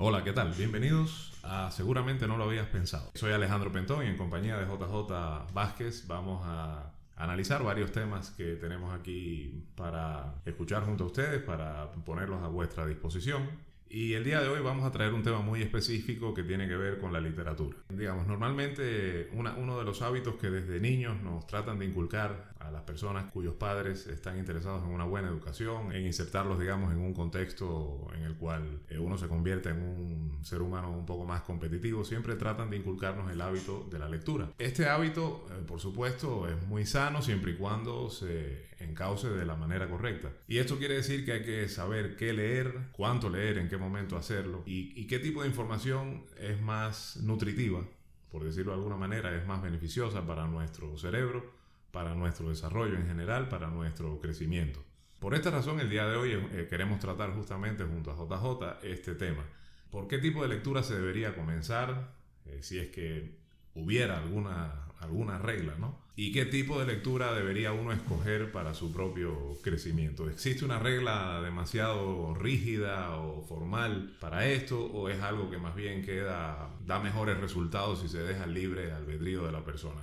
Hola, ¿qué tal? Bienvenidos a Seguramente no lo habías pensado. Soy Alejandro Pentón y en compañía de JJ Vázquez vamos a analizar varios temas que tenemos aquí para escuchar junto a ustedes, para ponerlos a vuestra disposición. Y el día de hoy vamos a traer un tema muy específico que tiene que ver con la literatura. Digamos, normalmente uno de los hábitos que desde niños nos tratan de inculcar a las personas cuyos padres están interesados en una buena educación, en insertarlos, digamos, en un contexto en el cual eh, uno se convierte en un ser humano un poco más competitivo, siempre tratan de inculcarnos el hábito de la lectura. Este hábito, eh, por supuesto, es muy sano siempre y cuando se encauce de la manera correcta. Y esto quiere decir que hay que saber qué leer, cuánto leer, en qué momento hacerlo y, qué tipo de información es más nutritiva, por decirlo de alguna manera, es más beneficiosa para nuestro cerebro, para nuestro desarrollo en general, para nuestro crecimiento. Por esta razón, el día de hoy eh, queremos tratar justamente junto a JJ este tema. ¿Por qué tipo de lectura se debería comenzar? Eh, si es que hubiera alguna alguna regla, ¿no? ¿Y qué tipo de lectura debería uno escoger para su propio crecimiento? ¿Existe una regla demasiado rígida o formal para esto o es algo que más bien queda, da mejores resultados si se deja libre albedrío de la persona?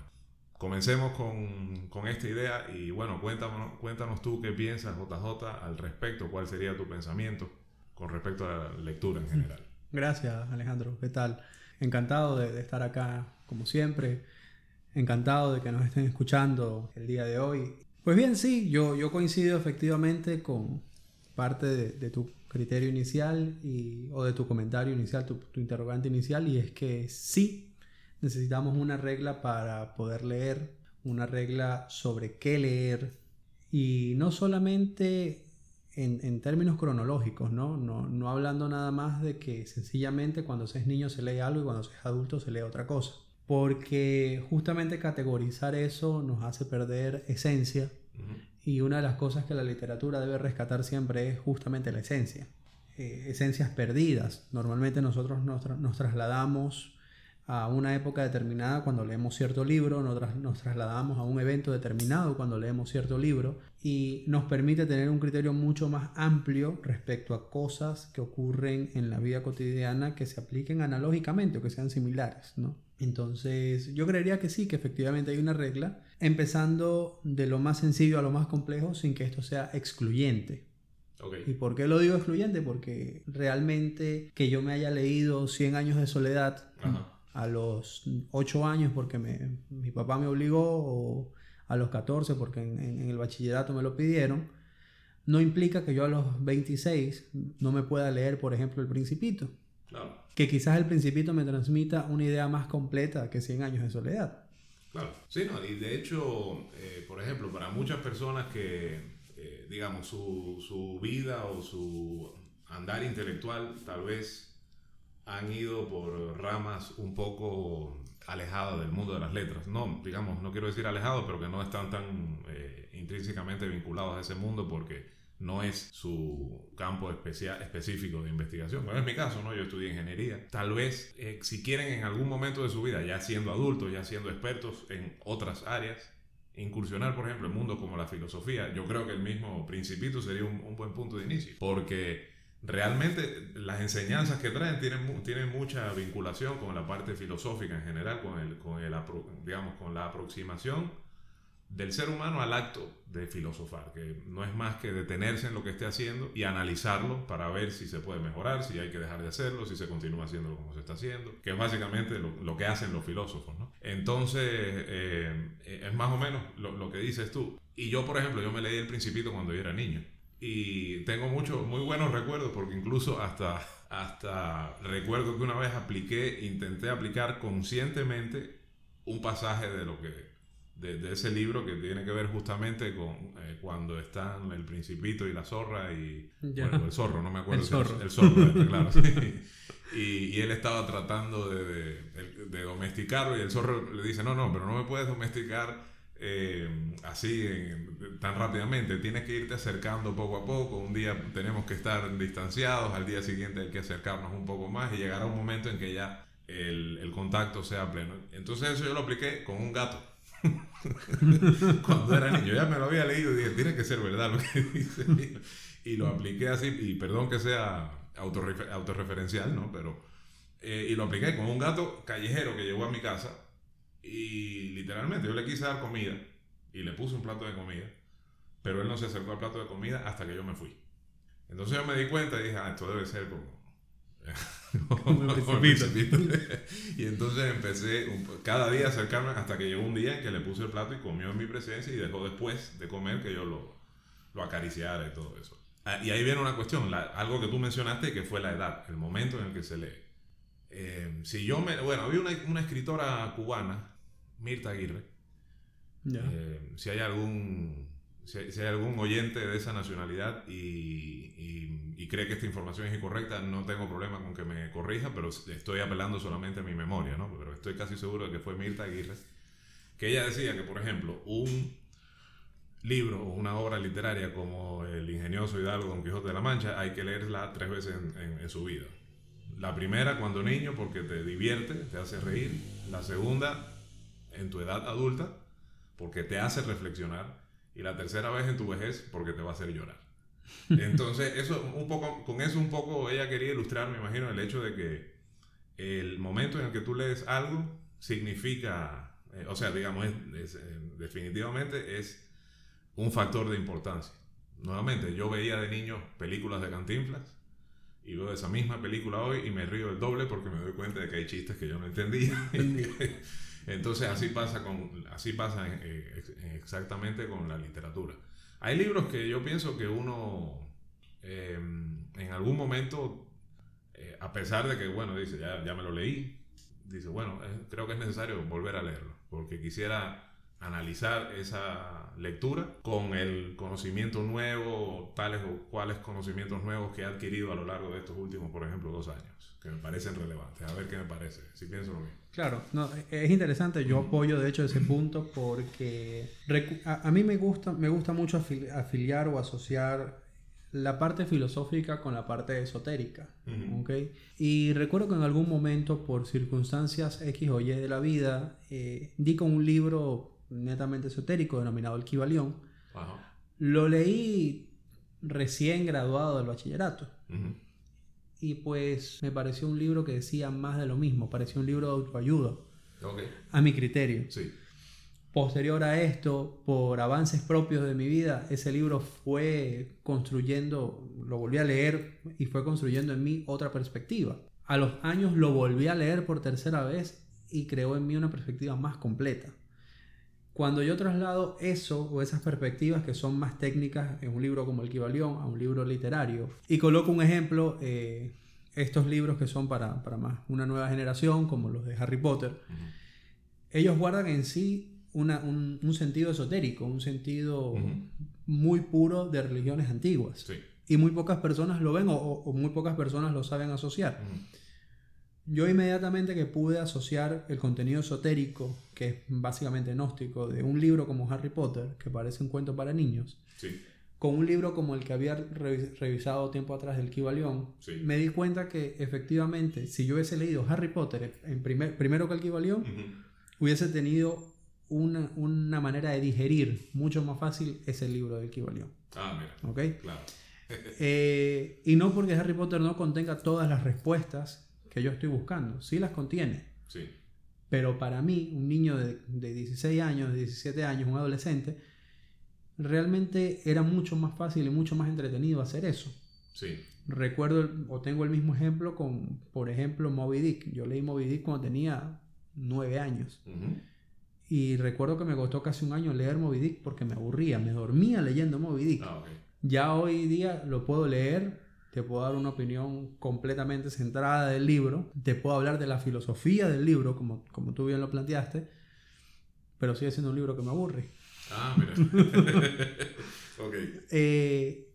Comencemos con, con esta idea y bueno, cuéntanos, cuéntanos tú qué piensas, JJ, al respecto, cuál sería tu pensamiento con respecto a la lectura en general. Gracias, Alejandro. ¿Qué tal? Encantado de, de estar acá, como siempre. Encantado de que nos estén escuchando el día de hoy. Pues bien, sí, yo, yo coincido efectivamente con parte de, tu criterio inicial y, o de tu comentario inicial, tu, interrogante inicial, y es que sí, necesitamos una regla para poder leer, una regla sobre qué leer, y no solamente en, en, términos cronológicos, ¿no? ¿no? No hablando nada más de que sencillamente cuando se es niño se lee algo y cuando se es adulto se lee otra cosa porque justamente categorizar eso nos hace perder esencia y una de las cosas que la literatura debe rescatar siempre es justamente la esencia, eh, esencias perdidas. Normalmente nosotros nos, trasladamos a una época determinada cuando leemos cierto libro, nos, nos trasladamos a un evento determinado cuando leemos cierto libro y nos permite tener un criterio mucho más amplio respecto a cosas que ocurren en la vida cotidiana que se apliquen analógicamente o que sean similares, ¿no? Entonces, yo creería que sí, que efectivamente hay una regla, empezando de lo más sencillo a lo más complejo sin que esto sea excluyente. ¿Y por qué lo digo excluyente? Porque realmente que yo me haya leído 100 años de soledad a los 8 años porque mi papá me obligó o a los 14 porque en el bachillerato me lo pidieron, no implica que yo a los 26 no me pueda leer, por ejemplo, El Principito. Que quizás el principito me transmita una idea más completa que 100 años de soledad. Claro, sí, no, y de hecho, eh, por ejemplo, para muchas personas que, eh, digamos, su, su vida o su andar intelectual tal vez han ido por ramas un poco alejadas del mundo de las letras. No, digamos, no quiero decir alejados, pero que no están tan eh, intrínsecamente vinculados a ese mundo porque no es su campo especial, específico de investigación. Bueno, es mi caso, ¿no? Yo estudié ingeniería. Tal vez, eh, si quieren en algún momento de su vida, ya siendo adultos, ya siendo expertos en otras áreas, incursionar, por ejemplo, en mundos como la filosofía, yo creo que el mismo principito sería un, buen punto de inicio. Porque realmente las enseñanzas que traen tienen, tienen mucha vinculación con la parte filosófica en general, con, el, con, el, digamos, con la aproximación del ser humano al acto de filosofar, que no es más que detenerse en lo que esté haciendo y analizarlo para ver si se puede mejorar, si hay que dejar de hacerlo, si se continúa haciéndolo como se está haciendo, que es básicamente lo, que hacen los filósofos. ¿no? Entonces, eh, es más o menos lo, que dices tú. Y yo, por ejemplo, yo me leí El Principito cuando yo era niño. Y tengo muchos, muy buenos recuerdos porque incluso hasta, hasta recuerdo que una vez apliqué, intenté aplicar conscientemente un pasaje de lo que de, ese libro que tiene que ver justamente con eh, cuando están el principito y la zorra y bueno, el zorro, no me acuerdo. El zorro. el zorro, claro. y, y, él estaba tratando de, de, domesticarlo y el zorro le dice, no, no, pero no me puedes domesticar eh, así tan rápidamente. Tienes que irte acercando poco a poco. Un día tenemos que estar distanciados, al día siguiente hay que acercarnos un poco más y llegará un momento en que ya el, el contacto sea pleno. Entonces eso yo lo apliqué con un gato. Cuando era niño, ya me lo había leído y dije, tiene que ser verdad lo que dice. Y lo apliqué así, y perdón que sea autorrefer- autorreferencial, ¿no? Pero, eh, y lo apliqué con un gato callejero que llegó a mi casa y literalmente yo le quise dar comida y le puse un plato de comida, pero él no se acercó al plato de comida hasta que yo me fui. Entonces yo me di cuenta y dije, ah, esto debe ser como... Como el Principito. Y entonces empecé un- cada día a acercarme hasta que llegó un día en que le puse el plato y comió en mi presencia y dejó después de comer que yo lo, lo acariciara y todo eso. Ah, Y ahí viene una cuestión, la- algo que tú mencionaste que fue la edad, el momento en el que se lee. Eh, si yo me, bueno, había una, una escritora cubana, Mirta Aguirre, Ya. eh, si hay algún si hay, si hay algún oyente de esa nacionalidad y, y- y cree que esta información es incorrecta, no tengo problema con que me corrija, pero estoy apelando solamente a mi memoria, ¿no? Pero estoy casi seguro de que fue Mirta Aguirre, que ella decía que, por ejemplo, un libro o una obra literaria como El ingenioso Hidalgo Don Quijote de la Mancha hay que leerla tres veces en, en- en su vida. La primera cuando niño porque te divierte, te hace reír. La segunda en tu edad adulta porque te hace reflexionar. Y la tercera vez en tu vejez porque te va a hacer llorar. Entonces, eso un poco, con eso un poco ella quería ilustrar, me imagino, el hecho de que el momento en el que tú lees algo significa, eh, o sea, digamos, es- es, eh, definitivamente es un factor de importancia. Nuevamente, yo veía de niño películas de Cantinflas y veo esa misma película hoy y me río el doble porque me doy cuenta de que hay chistes que yo no entendía. Entonces así pasa con así pasa eh, ex- exactamente con la literatura. Hay libros que yo pienso que uno eh, en algún momento, eh, a pesar de que bueno dice ya, ya me lo leí, dice bueno eh, creo que es necesario volver a leerlo porque quisiera analizar esa lectura con el conocimiento nuevo, tales o cuales conocimientos nuevos que he adquirido a lo largo de estos últimos, por ejemplo, dos años, que me parecen relevantes. A ver qué me parece, si pienso lo mismo. Claro, no, es interesante, yo apoyo de hecho ese punto porque a, a mí me gusta, me gusta mucho afili- afiliar o asociar la parte filosófica con la parte esotérica. Ujú. ¿ok? Y recuerdo que en algún momento, por circunstancias X o Y de la vida, eh, di con un libro netamente esotérico denominado El Kibalión. Ajá. Lo leí recién graduado del bachillerato. Y pues me pareció un libro que decía más de lo mismo, pareció un libro de autoayuda, a mi criterio. sí. Posterior a esto, por avances propios de mi vida, ese libro fue construyendo, lo volví a leer y fue construyendo en mí otra perspectiva. A los años lo volví a leer por tercera vez y creó en mí una perspectiva más completa. Cuando yo traslado eso o esas perspectivas que son más técnicas en un libro como El Kibalión a un libro literario y coloco un ejemplo, eh, estos libros que son para, para más una nueva generación, como los de Harry Potter, Ujú. ellos guardan en sí una- un, un sentido esotérico, un sentido Ujú. muy puro de religiones antiguas. Sí. Y muy pocas personas lo ven o, o muy pocas personas lo saben asociar. Ujú. Yo inmediatamente que pude asociar el contenido esotérico, que es básicamente gnóstico, de un libro como Harry Potter, que parece un cuento para niños, Sí. con un libro como el que había revi- revisado tiempo atrás del Kibalión, Sí. me di cuenta que efectivamente, si yo hubiese leído Harry Potter en primer, primero que el Kibalión, Ujú. hubiese tenido una, una manera de digerir mucho más fácil ese libro del Kibalión. Ah, mira. ¿ok? Claro. Eh, y no porque Harry Potter no contenga todas las respuestas que yo estoy buscando, sí las contiene. Sí. Pero para mí, un niño de, de 16 años, de 17 años, un adolescente, realmente era mucho más fácil y mucho más entretenido hacer eso. Sí. Recuerdo o tengo el mismo ejemplo con, por ejemplo, Moby Dick. Yo leí Moby Dick cuando tenía 9 años. Y recuerdo que me costó casi un año leer Moby Dick porque me aburría, me dormía leyendo Moby Dick. Ah. Ya hoy día lo puedo leer, te puedo dar una opinión completamente centrada del libro, te puedo hablar de la filosofía del libro, como, como tú bien lo planteaste, pero sigue siendo un libro que me aburre. Ah, mira. ok. Eh,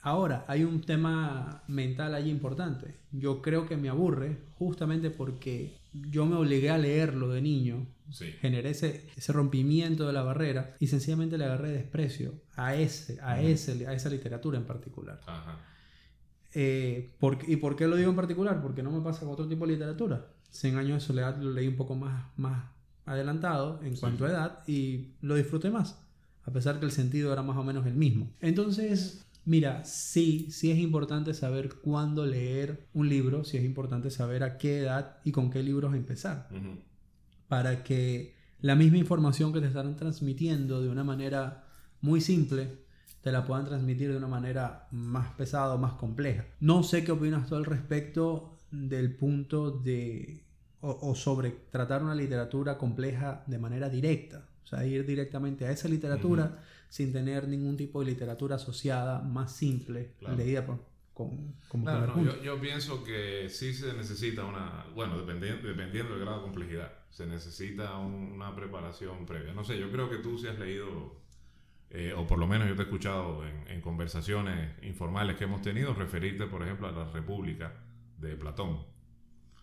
ahora, hay un tema mental allí importante. Yo creo que me aburre justamente porque yo me obligué a leerlo de niño, Sí. generé ese, ese rompimiento de la barrera y sencillamente le agarré desprecio a, ese, a, ese, a esa literatura en particular. Ajá. Eh, ¿por- ¿Y por qué lo digo en particular? Porque no me pasa con otro tipo de literatura. 100 años de soledad lo leí un poco más, más adelantado en Sí. cuanto a edad y lo disfruté más, a pesar que el sentido era más o menos el mismo. Entonces, Mira, sí, sí es importante saber cuándo leer un libro, sí es importante saber a qué edad y con qué libros empezar, para que la misma información que te están transmitiendo de una manera muy simple, te la puedan transmitir de una manera más pesada o más compleja. No sé qué opinas tú al respecto del punto de, o, o sobre tratar una literatura compleja de manera directa, o sea, ir directamente a esa literatura sin tener ningún tipo de literatura asociada más simple, Claro. leída por, con, como Claro, no, yo, yo pienso que sí se necesita una, bueno, dependiendo, dependiendo del grado de complejidad, se necesita un- una preparación previa. No sé, yo creo que tú sí has leído, eh, o por lo menos yo te he escuchado en, en conversaciones informales que hemos tenido, referirte, por ejemplo, a la República de Platón.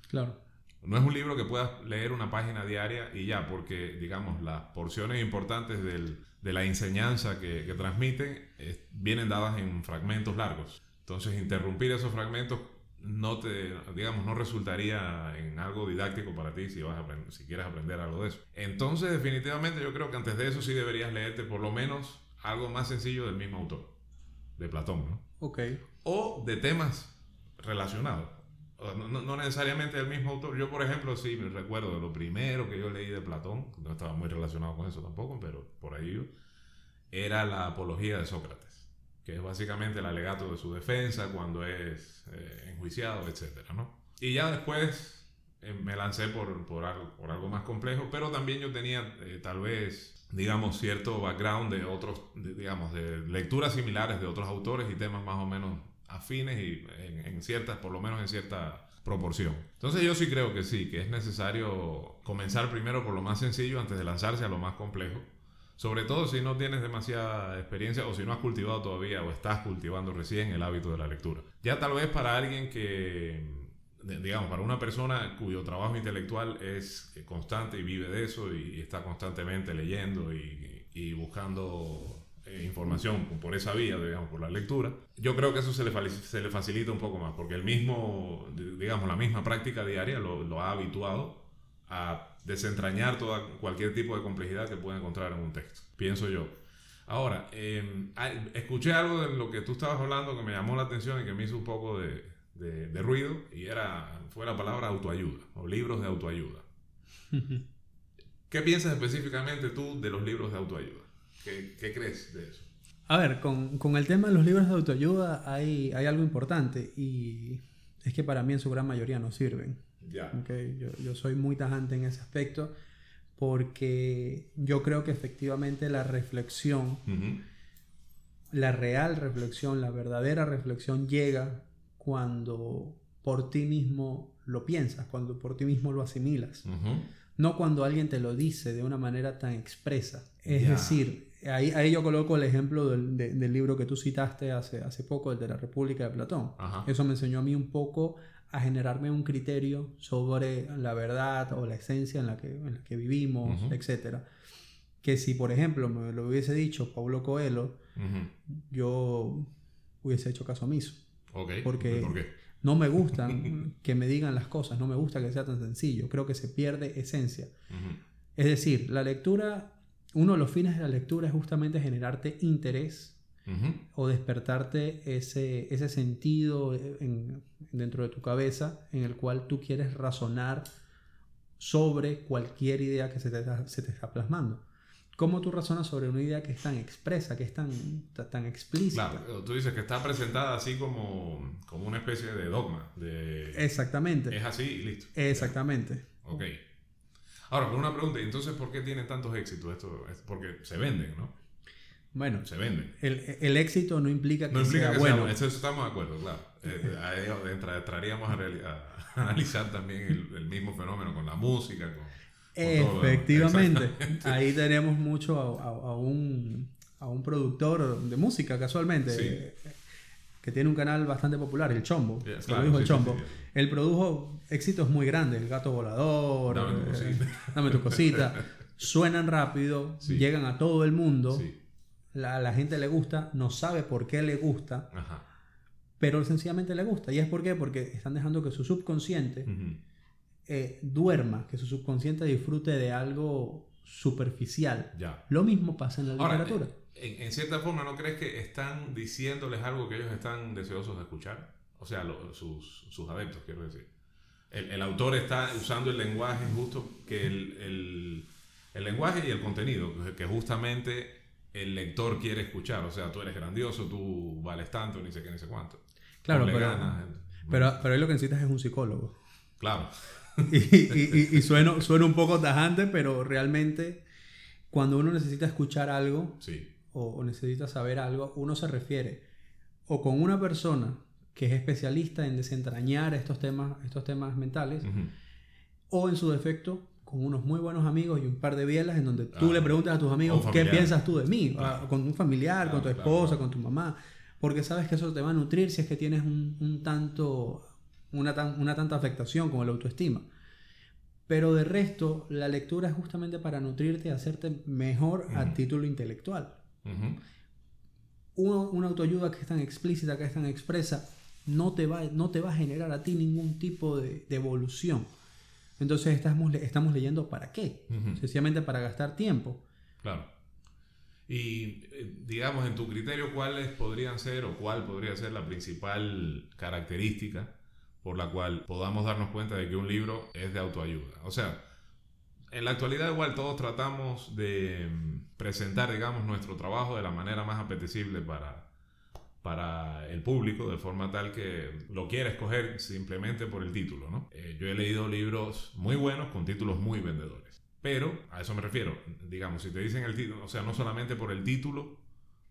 Claro. No es un libro que puedas leer una página diaria y ya, porque, digamos, las porciones importantes del- de la enseñanza que, que transmiten eh, vienen dadas en fragmentos largos. Entonces, interrumpir esos fragmentos no te, digamos, no resultaría en algo didáctico para ti si, vas a aprender- si quieres aprender algo de eso. Entonces, definitivamente, yo creo que antes de eso sí deberías leerte por lo menos algo más sencillo del mismo autor, de Platón, ¿no? Ok. o de temas relacionados. No, no- no necesariamente del mismo autor. Yo, por ejemplo, sí me recuerdo de lo primero que yo leí de Platón, no estaba muy relacionado con eso tampoco, pero por ahí yo, era la apología de Sócrates, que es básicamente el alegato de su defensa cuando es eh, enjuiciado, etcétera, ¿no? Y ya después eh, me lancé por, por, algo, por algo más complejo, pero también yo tenía eh, tal vez, digamos, cierto background de otros, digamos, de lecturas similares de otros autores y temas más o menos afines y en, en ciertas, por lo menos en cierta proporción. Entonces yo sí creo que sí, que es necesario comenzar primero por lo más sencillo antes de lanzarse a lo más complejo. Sobre todo si no tienes demasiada experiencia o si no has cultivado todavía o estás cultivando recién el hábito de la lectura. Ya tal vez para alguien que, digamos, para una persona cuyo trabajo intelectual es constante y vive de eso y está constantemente leyendo y, y buscando eh, información por esa vía, digamos, por la lectura, yo creo que eso se le, se le facilita un poco más, porque el mismo, di- digamos, la misma práctica diaria lo ha habituado a desentrañar toda, cualquier tipo de complejidad que pueda encontrar en un texto, pienso yo. Ahora, eh, hay- escuché algo de lo que tú estabas hablando que me llamó la atención y que me hizo un poco de, de- de ruido, y era, fue la palabra autoayuda, o libros de autoayuda. ¿Qué piensas específicamente tú de los libros de autoayuda? ¿Qué, qué crees de eso? A ver, con, con el tema de los libros de autoayuda hay, hay algo importante y es que para mí en su gran mayoría no sirven. Ya. ¿ok? Yo, yo soy muy tajante en ese aspecto porque yo creo que efectivamente la reflexión, la real reflexión, la verdadera reflexión llega cuando por ti mismo lo piensas, cuando por ti mismo lo asimilas. No cuando alguien te lo dice de una manera tan expresa. Es Ya. decir, ahí, ahí yo coloco el ejemplo del, de- del libro que tú citaste hace, hace poco, el de la República de Platón. Ajá. Eso me enseñó a mí un poco a generarme un criterio sobre la verdad o la esencia en la que, en la que vivimos, Ujú. etc. Que si, por ejemplo, me lo hubiese dicho Paulo Coelho, Ujú. yo hubiese hecho caso omiso. Ok. Porque- ¿Por qué? No me gustan que me digan las cosas, no me gusta que sea tan sencillo. Creo que se pierde esencia. Es decir, la lectura, uno de los fines de la lectura es justamente generarte interés o despertarte ese, ese sentido en- dentro de tu cabeza en el cual tú quieres razonar sobre cualquier idea que se te, está- se te está plasmando. ¿Cómo tú razonas sobre una idea que es tan expresa, que es tan, ta- tan explícita? Claro, tú dices que está presentada así como, como una especie de dogma. De, Exactamente. es así y listo. Exactamente. Ok. Ahora, pero una pregunta, ¿y entonces por qué tienen tantos éxitos esto? Es porque se venden, ¿no? Bueno, Se venden. el, el éxito no implica que No implica sea que bueno. sea. Eso estamos de acuerdo, claro. Eh, entra- entraríamos a, a analizar también el, el mismo fenómeno con la música, con, con todo. Efectivamente. Exactamente. Ahí tenemos mucho a, a- un, a un productor de música, casualmente, Sí. eh, que tiene un canal bastante popular, El Chombo. Yeah, Se claro, lo dijo sí, El Chombo. sí. Él produjo éxitos muy grandes, El Gato Volador, Dame tu eh, cosita. Dame tu cosita. Suenan rápido, Sí. llegan a todo el mundo. Sí. La, la gente le gusta, no sabe por qué le gusta, Ajá. pero sencillamente le gusta. ¿Y es por qué? Porque están dejando que su subconsciente eh, duerma, que su subconsciente disfrute de algo superficial. Ya. Lo mismo pasa en la Ahora, literatura. eh, en, cierta forma, ¿no crees que están diciéndoles algo que ellos están deseosos de escuchar? O sea, sus, sus adeptos, quiero decir. El, el, autor está usando el lenguaje justo que el, el, el lenguaje y el contenido que justamente el lector quiere escuchar. O sea, tú eres grandioso, tú vales tanto, ni sé qué, ni sé cuánto. Claro, pero, pero, pero ahí lo que necesitas es un psicólogo. Claro. y, y, y, suena, un poco tajante, pero realmente cuando uno necesita escuchar algo o, necesita saber algo, uno se refiere o con una persona que es especialista en desentrañar estos temas, estos temas mentales, o en su defecto con unos muy buenos amigos y un par de bielas en donde tú le preguntas a tus amigos qué piensas tú de mí, ah, con un familiar, con tu esposa, con tu mamá, porque sabes que eso te va a nutrir si es que tienes un, tanto, una, una tanta afectación como la autoestima. Pero de resto, la lectura es justamente para nutrirte y hacerte mejor a título intelectual. una, autoayuda que es tan explícita, que es tan expresa, no te va, no te va a generar a ti ningún tipo de evolución entonces estamos, estamos leyendo para qué, sencillamente para gastar tiempo. Claro. Y eh, digamos, en tu criterio, ¿cuáles podrían ser o cuál podría ser la principal característica por la cual podamos darnos cuenta de que un libro es de autoayuda? O sea, en la actualidad igual todos tratamos de mm, presentar, digamos, nuestro trabajo de la manera más apetecible para, para el público de forma tal que lo quiera escoger simplemente por el título. ¿no? Eh, yo he leído libros muy buenos con títulos muy vendedores. Pero a eso me refiero. Digamos, si te dicen el título, o sea, no solamente por el título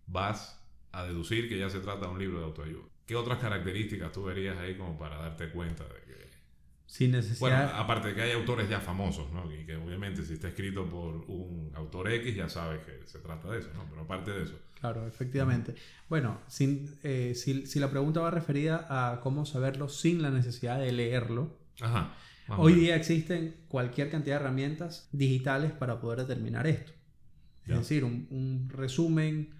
vas a deducir que ya se trata de un libro de autoayuda. ¿Qué otras características tú verías ahí como para darte cuenta de que sin necesidad. Bueno, aparte de que hay autores ya famosos, ¿no? Y que obviamente si está escrito por un autor X ya sabes que se trata de eso, ¿no? Pero aparte de eso. Claro, efectivamente. Bueno, sin, eh, si, si, la pregunta va referida a cómo saberlo sin la necesidad de leerlo, Ajá, hoy día existen cualquier cantidad de herramientas digitales para poder determinar esto. Es decir, un, un, resumen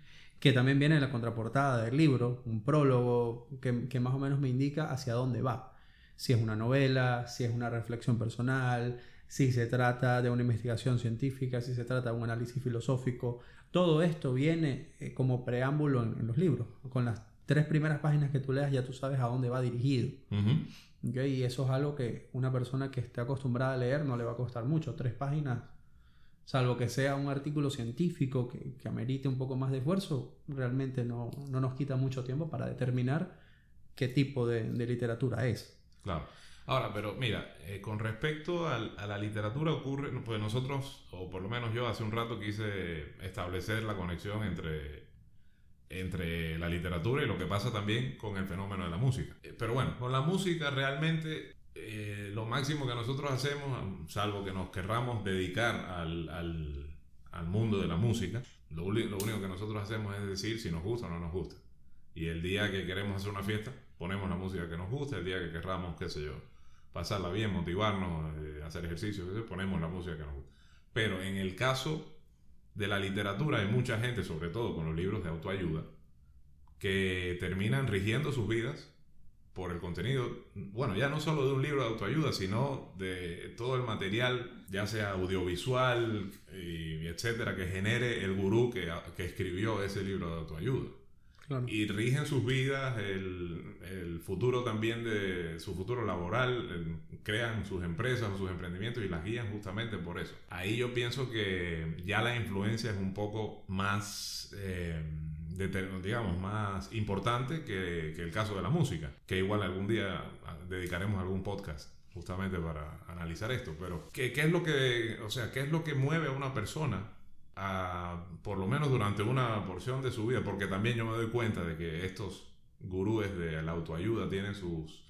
que también viene en la contraportada del libro, un prólogo que, que más o menos me indica hacia dónde va si es una novela, si es una reflexión personal, si se trata de una investigación científica, si se trata de un análisis filosófico. Todo esto viene eh, como preámbulo en, los libros. Con las tres primeras páginas que tú leas ya tú sabes a dónde va dirigido. Y eso es algo que una persona que esté acostumbrada a leer no le va a costar mucho. Tres páginas, salvo que sea un artículo científico que, que amerite un poco más de esfuerzo, realmente no, nos quita mucho tiempo para determinar qué tipo de literatura es. Claro. Ahora, pero mira, eh, con respecto a, la literatura ocurre, pues nosotros, o por lo menos yo hace un rato quise establecer la conexión entre, entre la literatura y lo que pasa también con el fenómeno de la música. Eh, pero bueno, con la música realmente eh, lo máximo que nosotros hacemos, salvo que nos querramos dedicar al, al, mundo de la música, lo único que nosotros hacemos es decir si nos gusta o no nos gusta. Y el día que queremos hacer una fiesta, ponemos la música que nos gusta, el día que querramos, qué sé yo, pasarla bien, motivarnos, eh, hacer ejercicio, ponemos la música que nos gusta. Pero en el caso de la literatura hay mucha gente, sobre todo con los libros de autoayuda, que terminan rigiendo sus vidas por el contenido, bueno, ya no solo de un libro de autoayuda, sino de todo el material, ya sea audiovisual etcétera, que genere el gurú que, que escribió ese libro de autoayuda. Y rigen sus vidas, el, futuro también de su futuro laboral, crean sus empresas o sus emprendimientos y las guían justamente por eso. Ahí yo pienso que ya la influencia es un poco más, eh, digamos, más importante que, el caso de la música, que igual algún día dedicaremos algún podcast justamente para analizar esto. Pero, ¿qué, ¿qué, es lo que, o sea, qué es lo que mueve a una persona por lo menos durante una porción de su vida, porque también yo me doy cuenta de que estos gurúes de la autoayuda tienen sus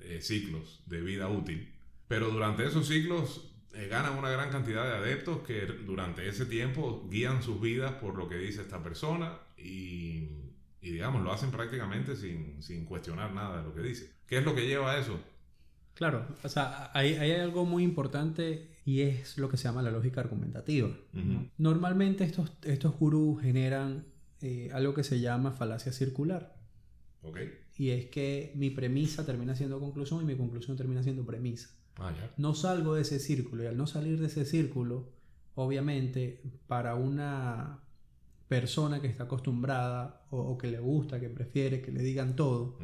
eh, ciclos de vida útil, pero durante esos ciclos eh, ganan una gran cantidad de adeptos que durante ese tiempo guían sus vidas por lo que dice esta persona y, y digamos, lo hacen prácticamente sin, sin cuestionar nada de lo que dice. ¿Qué es lo que lleva a eso? Claro, o sea, hay, hay, algo muy importante y es lo que se llama la lógica argumentativa. Normalmente estos, estos gurús generan eh, algo que se llama falacia circular. Okay. Y es que mi premisa termina siendo conclusión y mi conclusión termina siendo premisa. Ah, no salgo de ese círculo y al no salir de ese círculo, obviamente, para una persona que está acostumbrada o, o que le gusta, que prefiere que le digan todo,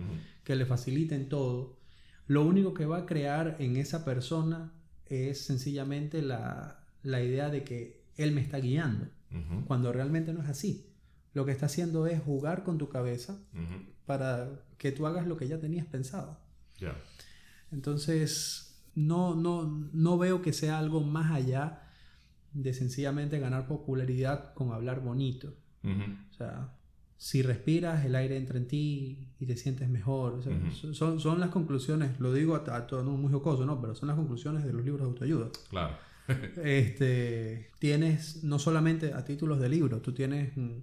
que le faciliten todo, lo único que va a crear en esa persona es sencillamente la, la idea de que él me está guiando, cuando realmente no es así. Lo que está haciendo es jugar con tu cabeza para que tú hagas lo que ya tenías pensado. Entonces, no, no, no veo que sea algo más allá de sencillamente ganar popularidad con hablar bonito. O sea, si respiras, el aire entra en ti y te sientes mejor. O sea, Ujú. son, son las conclusiones, lo digo a, a todo, no muy jocoso, ¿no? Pero son las conclusiones de los libros de autoayuda. Claro. este, tienes no solamente a títulos de libro, tú tienes, mm,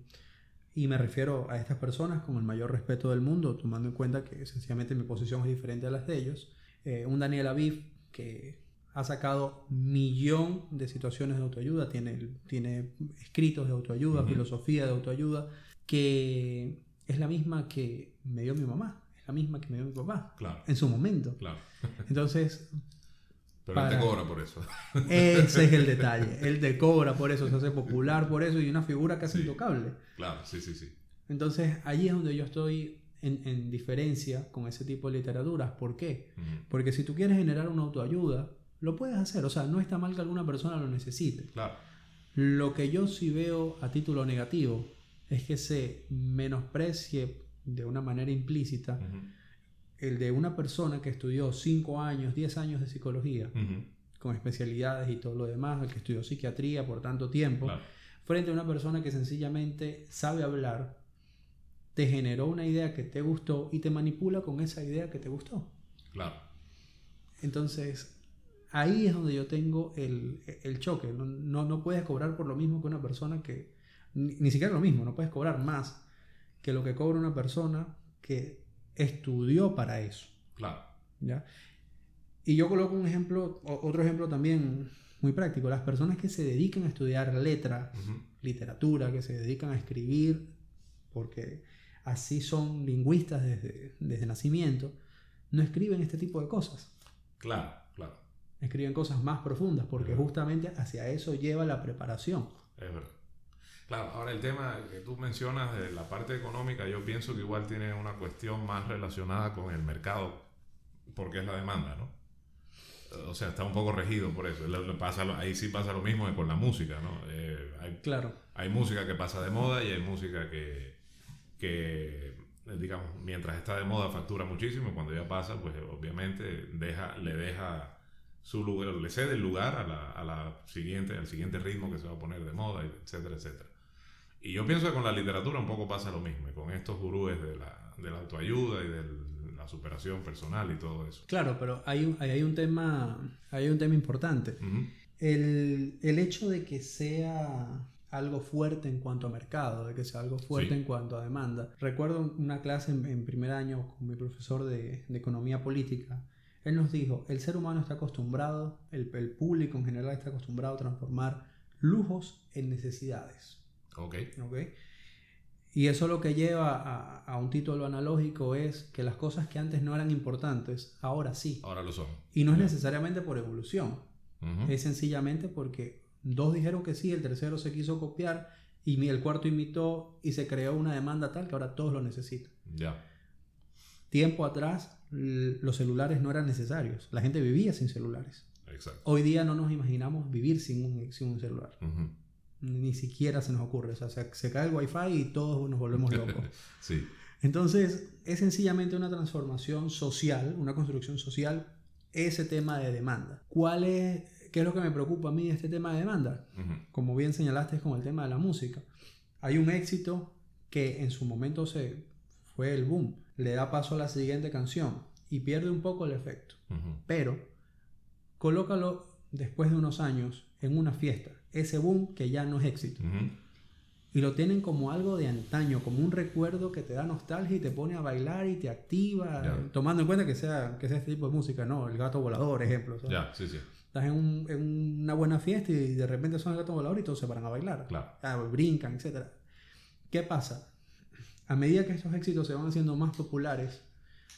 y me refiero a estas personas con el mayor respeto del mundo, tomando en cuenta que sencillamente mi posición es diferente a las de ellos. Eh, un Daniel Aviv que ha sacado millón de situaciones de autoayuda, tiene, tiene escritos de autoayuda, filosofía de autoayuda, que es la misma que me dio mi mamá, es la misma que me dio mi papá Claro. en su momento. Claro. Entonces, Pero él te Para- cobra por eso. ese es el detalle. Él te cobra por eso, se hace popular por eso y una figura casi Sí. intocable. Claro, sí, sí, sí. Entonces, allí es donde yo estoy en, en diferencia con ese tipo de literaturas. ¿Por qué? Porque si tú quieres generar una autoayuda, lo puedes hacer. O sea, no está mal que alguna persona lo necesite. Claro. Lo que yo sí veo a título negativo es que se menosprecie de una manera implícita el de una persona que estudió 5 años, 10 años de psicología, con especialidades y todo lo demás, el que estudió psiquiatría por tanto tiempo, Claro. frente a una persona que sencillamente sabe hablar, te generó una idea que te gustó y te manipula con esa idea que te gustó. Claro. Entonces, ahí es donde yo tengo el, el choque. No, no, no puedes cobrar por lo mismo que una persona que... Ni, ni siquiera lo mismo, no puedes cobrar más que lo que cobra una persona que estudió para eso. Claro. ¿ya? Y yo coloco un ejemplo, otro ejemplo también muy práctico. Las personas que se dedican a estudiar letras, literatura, que se dedican a escribir, porque así son lingüistas desde, desde nacimiento, no escriben este tipo de cosas. Claro, claro. Escriben cosas más profundas, porque justamente hacia eso lleva la preparación. Es verdad. Claro, ahora el tema que tú mencionas de la parte económica, yo pienso que igual tiene una cuestión más relacionada con el mercado, porque es la demanda, ¿no? O sea, está un poco regido por eso. Pasa, ahí sí pasa lo mismo que con la música, ¿no? Eh, hay, Claro, hay música que pasa de moda y hay música que, que, digamos, mientras está de moda factura muchísimo y cuando ya pasa, pues obviamente deja, le deja su lugar, le cede el lugar a la, a la siguiente, al siguiente ritmo que se va a poner de moda, etcétera, etcétera. Y yo pienso que con la literatura un poco pasa lo mismo, y con estos gurúes de la, de la autoayuda y de la superación personal y todo eso. claro, pero hay, un- hay un tema, hay un tema importante. Ujú. El, el hecho de que sea algo fuerte en cuanto a mercado, de que sea algo fuerte Sí. en cuanto a demanda. Recuerdo una clase en, en primer año con mi profesor de, de economía política. Él nos dijo, el ser humano está acostumbrado, el, el público en general está acostumbrado a transformar lujos en necesidades. Ok. ¿ok? Y eso lo que lleva a, a un título analógico es que las cosas que antes no eran importantes, ahora sí. Ahora lo son. Y no es necesariamente por evolución, Ujú. es sencillamente porque dos dijeron que sí, el tercero se quiso copiar y el cuarto imitó y se creó una demanda tal que ahora todos lo necesitan. Ya. Tiempo atrás los celulares no eran necesarios, la gente vivía sin celulares. Exacto. Hoy día no nos imaginamos vivir sin un, sin un celular, Ujú. Ni siquiera se nos ocurre, o sea, se, se cae el wifi y todos nos volvemos locos. Sí. Entonces, es sencillamente una transformación social, una construcción social, ese tema de demanda. ¿Cuál es, qué es lo que me preocupa a mí de este tema de demanda? Como bien señalaste con el tema de la música. Hay un éxito que en su momento se fue el boom, le da paso a la siguiente canción y pierde un poco el efecto. Pero colócalo después de unos años en una fiesta, ese boom que ya no es éxito. Ujú. Y lo tienen como algo de antaño, como un recuerdo que te da nostalgia y te pone a bailar y te activa, Ya. eh, tomando en cuenta que sea, que sea este tipo de música, ¿no? El gato volador, ejemplo. Ya, sí, sí. Estás en, un- en una buena fiesta y de repente son el gato volador y todos se paran a bailar. Claro. Ah, brincan, etc. ¿Qué pasa? A medida que estos éxitos se van haciendo más populares,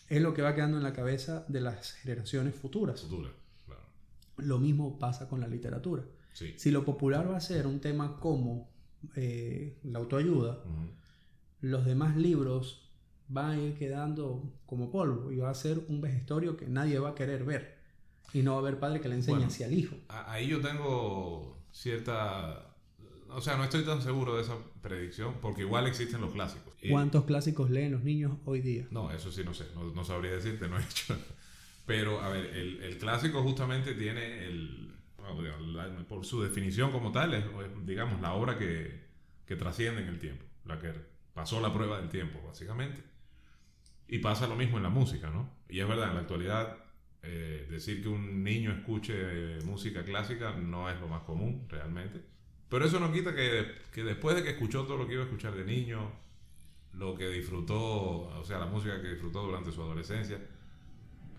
es lo que va quedando en la cabeza de las generaciones futuras. Futura. Claro. Lo mismo pasa con la literatura. Sí. Si lo popular va a ser un tema como eh, la autoayuda, los demás libros van a ir quedando como polvo y va a ser un vejestorio que nadie va a querer ver. Y no va a haber padre que le enseñe hacia el hijo. Ahí yo tengo cierta... O sea, no estoy tan seguro de esa predicción porque igual existen los clásicos. ¿Cuántos clásicos leen los niños hoy día? No, eso sí no sé, no, sabría decirte, no he hecho... Pero, a ver, el, el clásico justamente tiene el... por su definición como tal, es, digamos, la obra que, que trasciende en el tiempo, la que pasó la prueba del tiempo, básicamente. Y pasa lo mismo en la música, ¿no? Y es verdad, en la actualidad eh, decir que un niño escuche música clásica no es lo más común realmente. Pero eso no quita que, que, después de que escuchó todo lo que iba a escuchar de niño, lo que disfrutó, o sea, la música que disfrutó durante su adolescencia,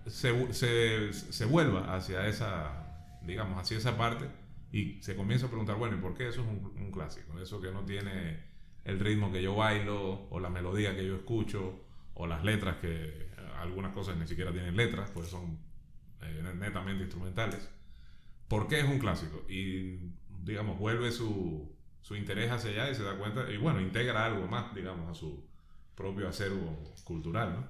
se, se, se vuelva hacia esa, digamos, hacia esa parte y se comienza a preguntar, bueno, ¿y por qué eso es un, clásico? Eso que no tiene el ritmo que yo bailo, o la melodía que yo escucho, o las letras que algunas cosas ni siquiera tienen letras, pues son eh, netamente instrumentales. ¿Por qué es un clásico? Y, digamos, vuelve su, su interés hacia allá y se da cuenta, y bueno, integra algo más, digamos, a su propio acervo cultural, ¿no?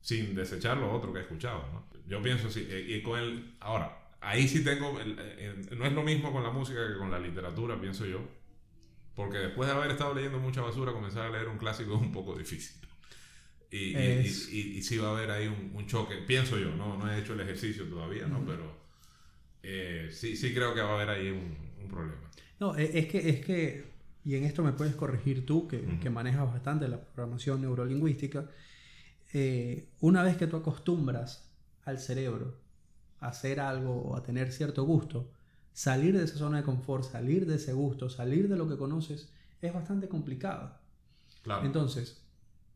Sin desechar lo otro que ha escuchado, ¿no? Yo pienso así, eh, y con el... Ahora, ahí sí tengo... no es lo mismo con la música que con la literatura, pienso yo, porque después de haber estado leyendo mucha basura, comenzar a leer un clásico es un poco difícil. Y, y, sí va a haber ahí un, choque, pienso yo, no, no he hecho el ejercicio todavía, ¿no? Pero eh, sí, sí creo que va a haber ahí un, problema. No, e, es que, es que, y en esto me puedes corregir tú, que, que manejas bastante la programación neurolingüística, eh, una vez que tú acostumbras al cerebro a hacer algo o a tener cierto gusto, salir de esa zona de confort, salir de ese gusto, salir de lo que conoces, es bastante complicado. Claro. Entonces,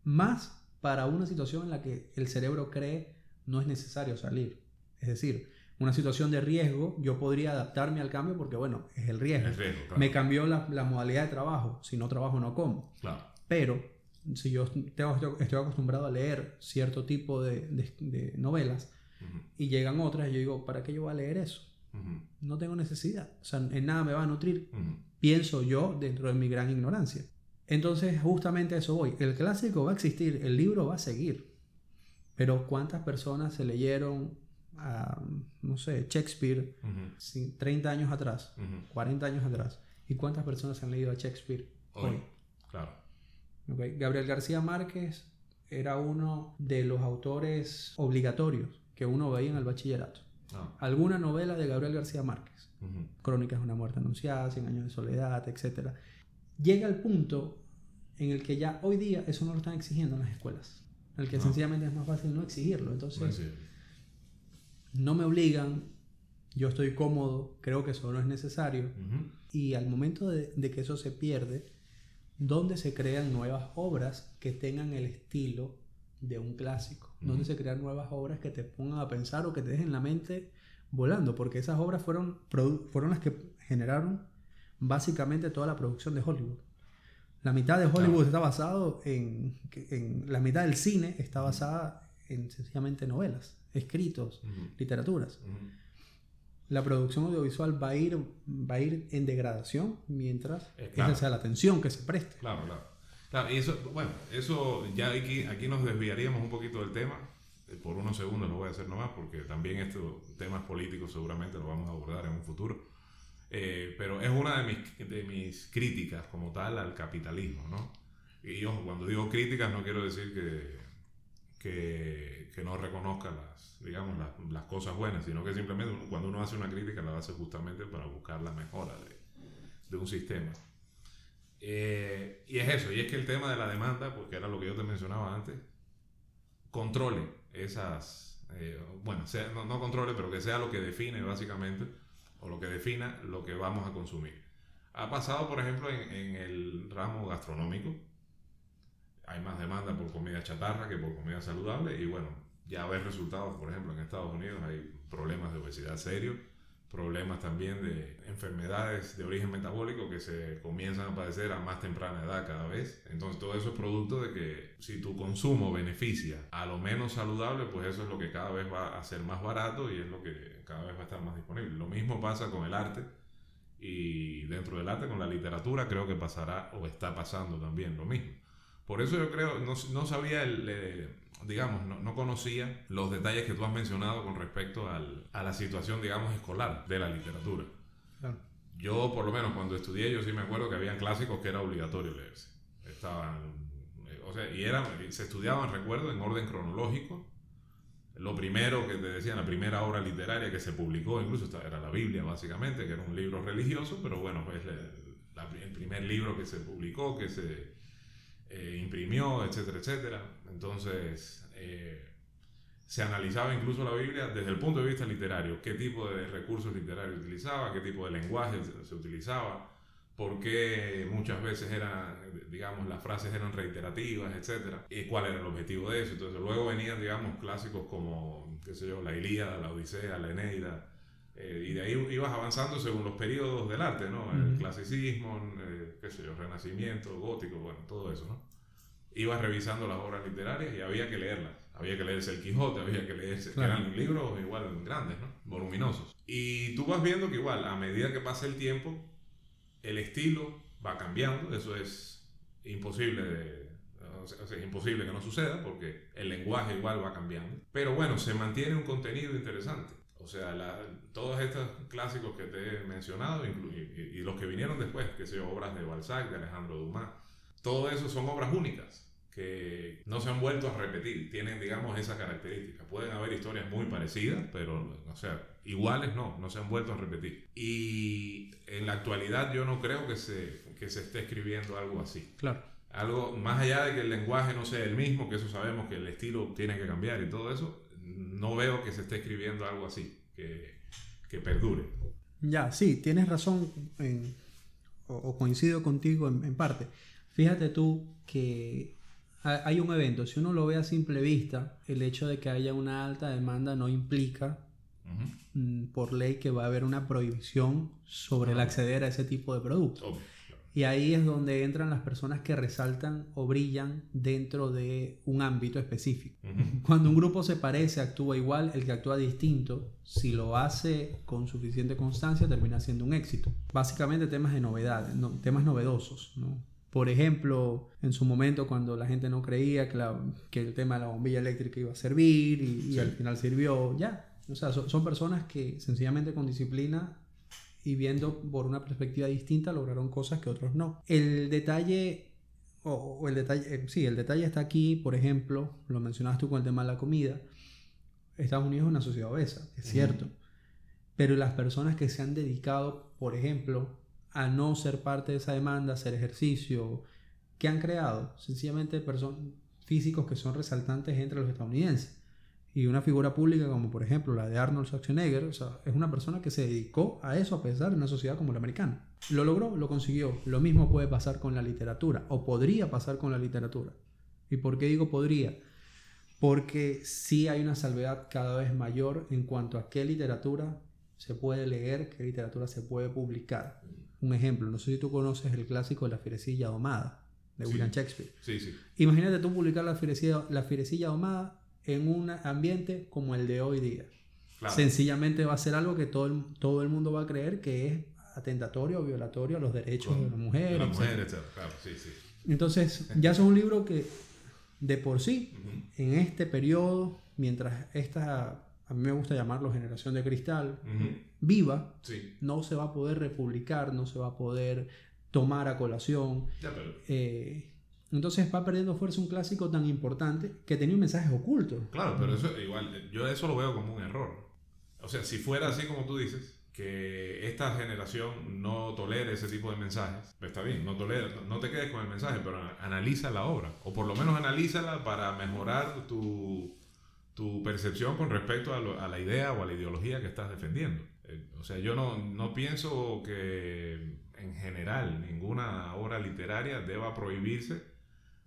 más para una situación en la que el cerebro cree no es necesario salir. Es decir, una situación de riesgo, yo podría adaptarme al cambio porque, bueno, es el riesgo. Me cambió la, modalidad de trabajo. Si no trabajo, no como. Claro. Pero si yo tengo, estoy acostumbrado a leer cierto tipo de, novelas y llegan otras, yo digo, ¿para qué yo voy a leer eso? No tengo necesidad. O sea, en nada me va a nutrir. Pienso yo dentro de mi gran ignorancia. Entonces, justamente a eso voy. El clásico va a existir, el libro va a seguir. Pero ¿cuántas personas se leyeron a, no sé, Shakespeare 30 años atrás, 40 años atrás? ¿Y cuántas personas han leído a Shakespeare hoy? Claro. Gabriel García Márquez era uno de los autores obligatorios que uno veía en el bachillerato. Ah. Alguna novela de Gabriel García Márquez. Crónicas de una muerte anunciada, Cien años de soledad, etc llega al punto en el que ya hoy día eso no lo están exigiendo en las escuelas. En el que sencillamente es más fácil no exigirlo. Entonces, no me obligan, yo estoy cómodo, creo que eso no es necesario. Y al momento de, que eso se pierde, ¿dónde se crean nuevas obras que tengan el estilo de un clásico? ¿Dónde se crean nuevas obras que te pongan a pensar o que te dejen la mente volando? Porque esas obras fueron, fueron las que generaron básicamente toda la producción de Hollywood. La mitad de Hollywood está basado en, en, La mitad del cine está basada en sencillamente novelas, escritos, literaturas. La producción audiovisual va a ir, va a ir en degradación mientras eh, esa sea la atención que se preste. Claro, claro. Eso, bueno, eso ya aquí, aquí nos desviaríamos un poquito del tema. Eh, por unos segundos lo voy a hacer nomás porque también estos temas políticos seguramente lo vamos a abordar en un futuro. Eh, pero es una de mis, de mis críticas como tal al capitalismo, ¿no? Y yo cuando digo críticas no quiero decir que, que, que no reconozca las, digamos, las, las, cosas buenas, sino que simplemente cuando uno hace una crítica la hace justamente para buscar la mejora de, de un sistema. Eh, y es eso, y es que el tema de la demanda, porque era lo que yo te mencionaba antes, controle esas, eh, bueno, sea, no, no controle, pero que sea lo que define básicamente o lo que defina lo que vamos a consumir. Ha pasado, por ejemplo, en, el ramo gastronómico. Hay más demanda por comida chatarra que por comida saludable y bueno, ya ves resultados, por ejemplo, en Estados Unidos hay problemas de obesidad serios, problemas también de enfermedades de origen metabólico que se comienzan a padecer a más temprana edad cada vez. Entonces todo eso es producto de que si tu consumo beneficia a lo menos saludable, pues eso es lo que cada vez va a ser más barato y es lo que cada vez va a estar más disponible. Lo mismo pasa con el arte Y dentro del arte con la literatura creo que pasará o está pasando también lo mismo. Por eso yo creo, no, no sabía, el, eh, digamos, no, no, conocía los detalles que tú has mencionado con respecto al, a la situación, digamos, escolar de la literatura. Yo, por lo menos, cuando estudié, yo sí me acuerdo que habían clásicos que era obligatorio leerse. Estaban, eh, o sea, y eran, se estudiaban, recuerdo, en orden cronológico. Lo primero que te decían, la primera obra literaria que se publicó, incluso era la Biblia, básicamente, que era un libro religioso, pero bueno, pues el primer libro que se publicó, que se eh, imprimió, etcétera, etcétera. Entonces, eh, se analizaba incluso la Biblia desde el punto de vista literario, qué tipo de recursos literarios utilizaba, qué tipo de lenguaje se, utilizaba, por qué muchas veces eran, digamos, las frases eran reiterativas, etcétera, y cuál era el objetivo de eso. Entonces, luego venían, digamos, clásicos como, qué sé yo, la Ilíada, la Odisea, la Eneida, eh, y de ahí ibas avanzando según los periodos del arte, ¿no? El clasicismo, eh, qué sé yo, renacimiento, gótico, bueno, todo eso, ¿no? Ibas revisando las obras literarias y había que leerlas. Había que leerse El Quijote, había que leerse, que eran libros igual grandes, ¿no? Voluminosos. Y tú vas viendo que igual, a medida que pasa el tiempo, el estilo va cambiando, eso es imposible de, o sea, es imposible que no suceda porque el lenguaje igual va cambiando. Pero bueno, se mantiene un contenido interesante. O sea, todos estos clásicos que te he mencionado y, los que vinieron después, que son obras de Balzac, de Alejandro Dumas, todo eso son obras únicas que no se han vuelto a repetir, tienen, digamos, esa característica. Pueden haber historias muy parecidas, pero, o sea, iguales no, no se han vuelto a repetir. Y en la actualidad yo no creo que se, que se esté escribiendo algo así. Claro. Algo, más allá de que el lenguaje no sea el mismo, que eso sabemos que el estilo tiene que cambiar y todo eso, no veo que se esté escribiendo algo así, que, que perdure. Ya, sí, tienes razón, o, coincido contigo en, parte. Fíjate tú que hay un evento, si uno lo ve a simple vista, el hecho de que haya una alta demanda no implica mm, por ley que va a haber una prohibición sobre el acceder a ese tipo de productos. Y ahí es donde entran las personas que resaltan o brillan dentro de un ámbito específico. Cuando un grupo se parece, actúa igual, el que actúa distinto, si lo hace con suficiente constancia, termina siendo un éxito. Básicamente temas de novedad, temas novedosos. ¿no? Por ejemplo, en su momento cuando la gente no creía que, que el tema de la bombilla eléctrica iba a servir y, al final sirvió, ya. O sea, son personas que sencillamente con disciplina y viendo por una perspectiva distinta lograron cosas que otros no. El detalle, o, el detalle, eh, sí, el detalle está aquí, por ejemplo, lo mencionabas tú con el tema de la comida. Estados Unidos es una sociedad obesa, es cierto. Pero las personas que se han dedicado, por ejemplo, a no ser parte de esa demanda, hacer ejercicio, ¿qué han creado? Sencillamente personas físicos que son resaltantes entre los estadounidenses y una figura pública como por ejemplo la de Arnold Schwarzenegger, o sea, es una persona que se dedicó a eso a pesar de una sociedad como la americana. Lo logró, lo consiguió. Lo mismo puede pasar con la literatura, o podría pasar con la literatura. ¿Y por qué digo podría? Porque sí hay una salvedad cada vez mayor en cuanto a qué literatura se puede leer, qué literatura se puede publicar. Un ejemplo, no sé si tú conoces el clásico de La Fierecilla Domada, de William Shakespeare. Sí, sí. Imagínate tú publicar La Fierecilla, la Fierecilla Domada en un ambiente como el de hoy día. Sencillamente va a ser algo que todo el, todo el mundo va a creer que es atentatorio o violatorio a los derechos de la mujer. Claro, sí, sí. Entonces, ya es un libro que de por sí, en este periodo, mientras esta, a mí me gusta llamarlo generación de cristal, viva, no se va a poder republicar, no se va a poder tomar a colación. Eh, entonces va perdiendo fuerza un clásico tan importante que tenía un mensaje oculto. Claro, pero eso igual, yo eso lo veo como un error. O sea, si fuera así como tú dices, que esta generación no tolere ese tipo de mensajes, pues está bien, no, tolera, no te quedes con el mensaje, pero analiza la obra, o por lo menos analízala para mejorar tu, tu percepción con respecto a, a, la idea o a la ideología que estás defendiendo. Eh, o sea, yo no, no pienso que en general ninguna obra literaria deba prohibirse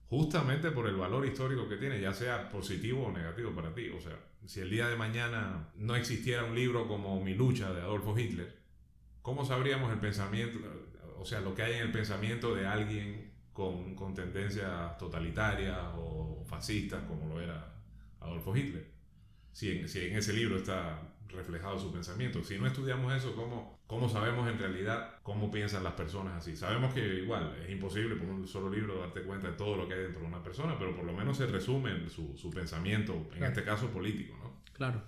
justamente por el valor histórico que tiene, ya sea positivo o negativo para ti. O sea, si el día de mañana no existiera un libro como Mi lucha de Adolfo Hitler, ¿cómo sabríamos el pensamiento, o sea, lo que hay en el pensamiento de alguien con, con tendencias totalitarias o fascistas como lo era Adolfo Hitler? Si en, si en ese libro está reflejado su pensamiento. Si no estudiamos eso, ¿cómo, ¿cómo sabemos en realidad cómo piensan las personas así? Sabemos que igual es imposible por un solo libro darte cuenta de todo lo que hay dentro de una persona, pero por lo menos se resume su, su pensamiento, en este caso político, ¿no? Claro.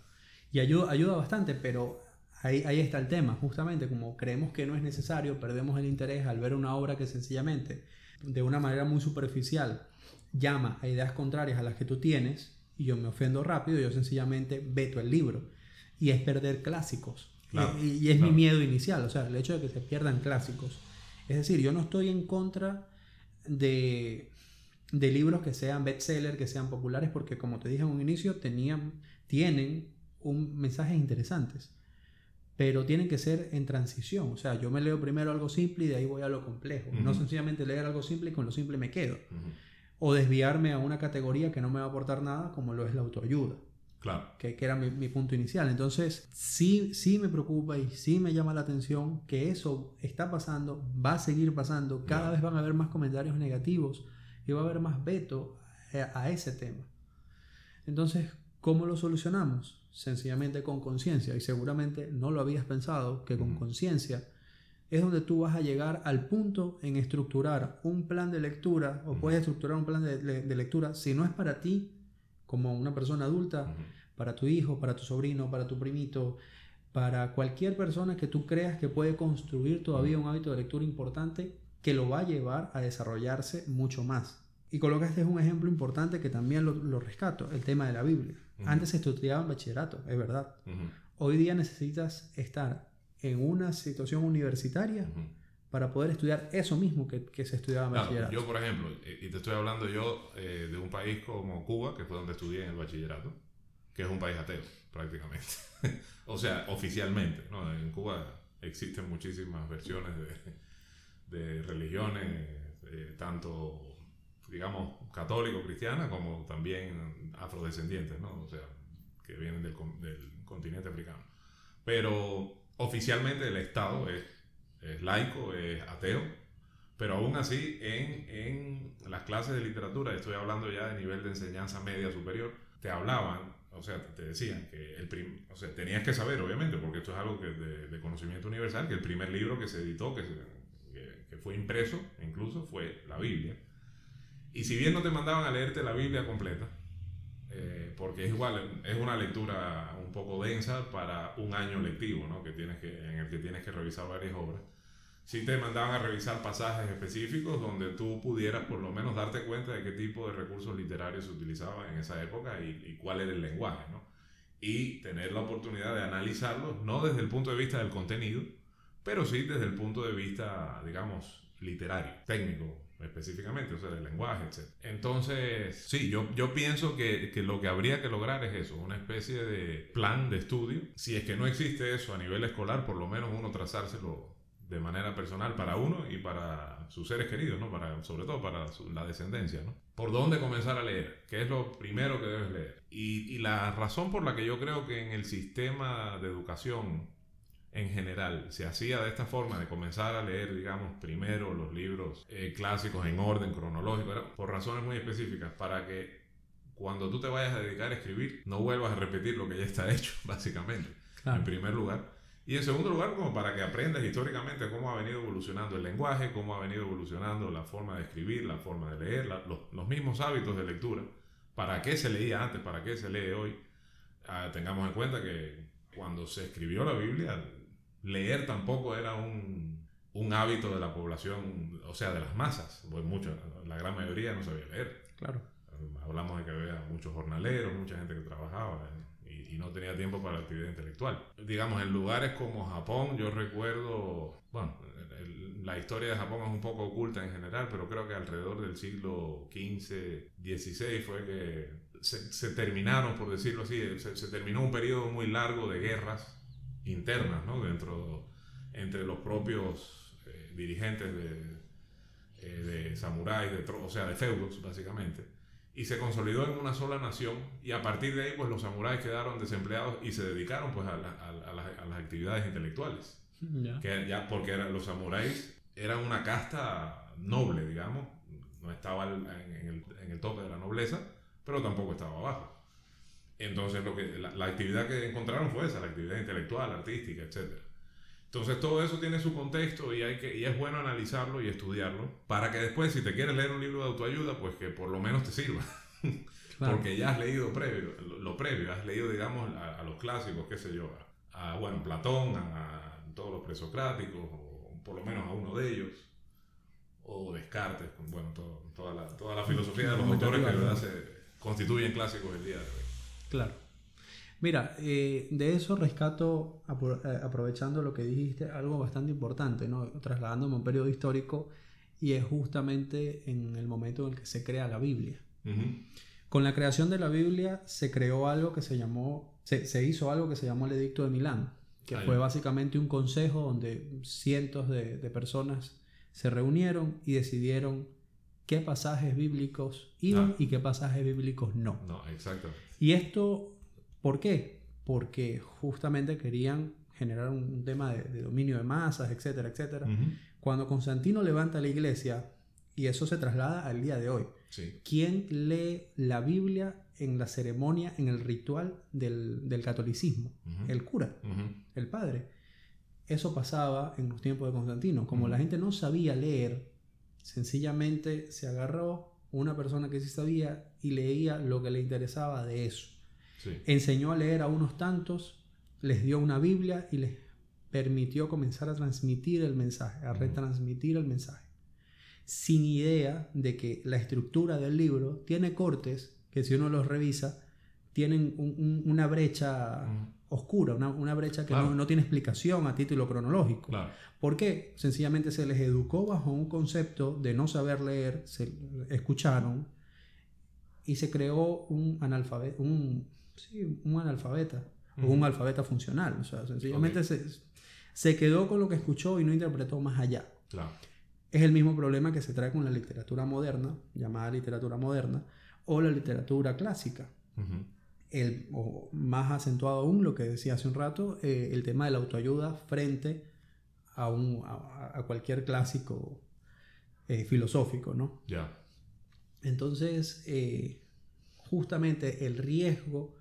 Y ayuda, ayuda bastante, pero ahí, ahí está el tema. Justamente como creemos que no es necesario, perdemos el interés al ver una obra que sencillamente, de una manera muy superficial, llama a ideas contrarias a las que tú tienes, y yo me ofendo rápido, yo sencillamente veto el libro. Y es perder clásicos. y, es mi miedo inicial, o sea, el hecho de que se pierdan clásicos. Es decir, yo no estoy en contra de, de libros que sean bestseller, que sean populares, porque como te dije en un inicio, tenían, tienen un, mensajes interesantes. Pero tienen que ser en transición. O sea, yo me leo primero algo simple y de ahí voy a lo complejo. No sencillamente leer algo simple y con lo simple me quedo o desviarme a una categoría que no me va a aportar nada, como lo es la autoayuda. Claro. Que, que era mi, punto inicial. Entonces, sí, sí me preocupa y sí me llama la atención que eso está pasando, va a seguir pasando. Cada vez van a haber más comentarios negativos y va a haber más veto a, ese tema. Entonces, ¿cómo lo solucionamos? Sencillamente con conciencia. Y seguramente no lo habías pensado, que con conciencia es donde tú vas a llegar al punto en estructurar un plan de lectura o puedes estructurar un plan de, lectura si no es para ti como una persona adulta, para tu hijo, para tu sobrino, para tu primito, para cualquier persona que tú creas que puede construir todavía un hábito de lectura importante que lo va a llevar a desarrollarse mucho más. Y colocaste un ejemplo importante que también lo, rescato, el tema de la Biblia. Antes se estudiaba en bachillerato, es verdad. Hoy día necesitas estar en una situación universitaria para poder estudiar eso mismo que, que se estudiaba en bachillerato. Yo, por ejemplo, y te estoy hablando yo eh, de un país como Cuba, que fue donde estudié en el bachillerato, que es un país ateo, prácticamente. o sea, oficialmente. ¿no? En Cuba existen muchísimas versiones de, de religiones, eh, tanto, digamos, católico, cristiana, como también afrodescendientes, ¿no? O sea, que vienen del, del continente africano. Pero oficialmente el Estado es, laico, es ateo, pero aún así en, en, las clases de literatura, estoy hablando ya de nivel de enseñanza media superior, te hablaban, o sea, te decían que el o sea, tenías que saber, obviamente, porque esto es algo que de, conocimiento universal, que el primer libro que se editó, que, que, fue impreso incluso, fue la Biblia. Y si bien no te mandaban a leerte la Biblia completa, eh, porque es igual, es una lectura un poco densa para un año lectivo, ¿no? que tienes que, en el que tienes que revisar varias obras. Si te mandaban a revisar pasajes específicos donde tú pudieras por lo menos darte cuenta de qué tipo de recursos literarios se utilizaban en esa época y, cuál era el lenguaje, ¿no? Y tener la oportunidad de analizarlos, no desde el punto de vista del contenido, pero sí desde el punto de vista, digamos, literario, técnico, específicamente, o sea, del lenguaje, etc. Entonces, sí, yo, yo pienso que, que, lo que habría que lograr es eso, una especie de plan de estudio. Si es que no existe eso a nivel escolar, por lo menos uno trazárselo de manera personal para uno y para sus seres queridos, ¿no? Para, sobre todo para la descendencia, ¿no? ¿Por dónde comenzar a leer? ¿Qué es lo primero que debes leer? Y, y la razón por la que yo creo que en el sistema de educación en general se hacía de esta forma, de comenzar a leer, digamos, primero los libros eh, clásicos en orden cronológico, por razones muy específicas, para que cuando tú te vayas a dedicar a escribir, no vuelvas a repetir lo que ya está hecho, básicamente, en primer lugar. Y en segundo lugar, como para que aprendas históricamente cómo ha venido evolucionando el lenguaje, cómo ha venido evolucionando la forma de escribir, la forma de leer, los, los, mismos hábitos de lectura, para qué se leía antes, para qué se lee hoy. Ah, tengamos en cuenta que cuando se escribió la Biblia, leer tampoco era un, un, hábito de la población, o sea, de las masas. Pues mucho, la gran mayoría no sabía leer. Claro. Hablamos de que había muchos jornaleros, mucha gente que trabajaba y, y, no tenía tiempo para la actividad intelectual. Digamos, en lugares como Japón, yo recuerdo, bueno, la historia de Japón es un poco oculta en general, pero creo que alrededor del siglo XV, XVI fue que se, se terminaron, por decirlo así, se, se terminó un periodo muy largo de guerras internas, ¿no? Dentro, entre los propios eh, dirigentes de, eh, de samuráis, de, o sea, de feudos, básicamente. Y se consolidó en una sola nación y a partir de ahí, pues los samuráis quedaron desempleados y se dedicaron, pues, a, a, las, actividades intelectuales. Que ya, porque eran, los samuráis eran una casta noble, digamos, no estaba en, el, en el tope de la nobleza, pero tampoco estaba abajo. Entonces, lo que, la, actividad que encontraron fue esa, la actividad intelectual, artística, etc. Entonces, todo eso tiene su contexto y, hay que, y es bueno analizarlo y estudiarlo para que después, si te quieres leer un libro de autoayuda, pues que por lo menos te sirva. Porque ya has leído previo, lo, previo, has leído, digamos, a, los clásicos, qué sé yo, a, bueno, Platón, a, todos los presocráticos, o por lo menos a uno de ellos, o Descartes, bueno, toda, la, toda la filosofía de los autores que verdad se constituyen clásicos del día de hoy. Claro. Mira, eh, de eso rescato, eh, aprovechando lo que dijiste, algo bastante importante, ¿no? trasladándome a un periodo histórico, y es justamente en el momento en el que se crea la Biblia. Con la creación de la Biblia se creó algo que se llamó, se, hizo algo que se llamó el Edicto de Milán, que fue básicamente un consejo donde cientos de, personas se reunieron y decidieron qué pasajes bíblicos iban ah. y qué pasajes bíblicos no. No, exacto. Y esto, ¿por qué? Porque justamente querían generar un tema de, dominio de masas, etcétera, etcétera. Cuando Constantino levanta la iglesia, y eso se traslada al día de hoy, ¿quién lee la Biblia en la ceremonia, en el ritual del, catolicismo? El cura, el padre. Eso pasaba en los tiempos de Constantino. Como la gente no sabía leer, sencillamente se agarró una persona que sí sabía y leía lo que le interesaba de eso. Enseñó a leer a unos tantos, les dio una Biblia y les permitió comenzar a transmitir el mensaje, a retransmitir el mensaje, sin idea de que la estructura del libro tiene cortes que si uno los revisa, tienen una brecha oscura, una, brecha que no, tiene explicación a título cronológico. ¿Por qué? Sencillamente se les educó bajo un concepto de no saber leer, se escucharon y se creó un analfabeta, un, un analfabeta o un alfabeta funcional. O sea, sencillamente se, se, quedó con lo que escuchó y no interpretó más allá. Es el mismo problema que se trae con la literatura moderna, llamada literatura moderna, o la literatura clásica el, o más acentuado aún lo que decía hace un rato, eh, el tema de la autoayuda frente a, un, a, cualquier clásico eh, filosófico, ¿no? Ya. Entonces, eh, justamente el riesgo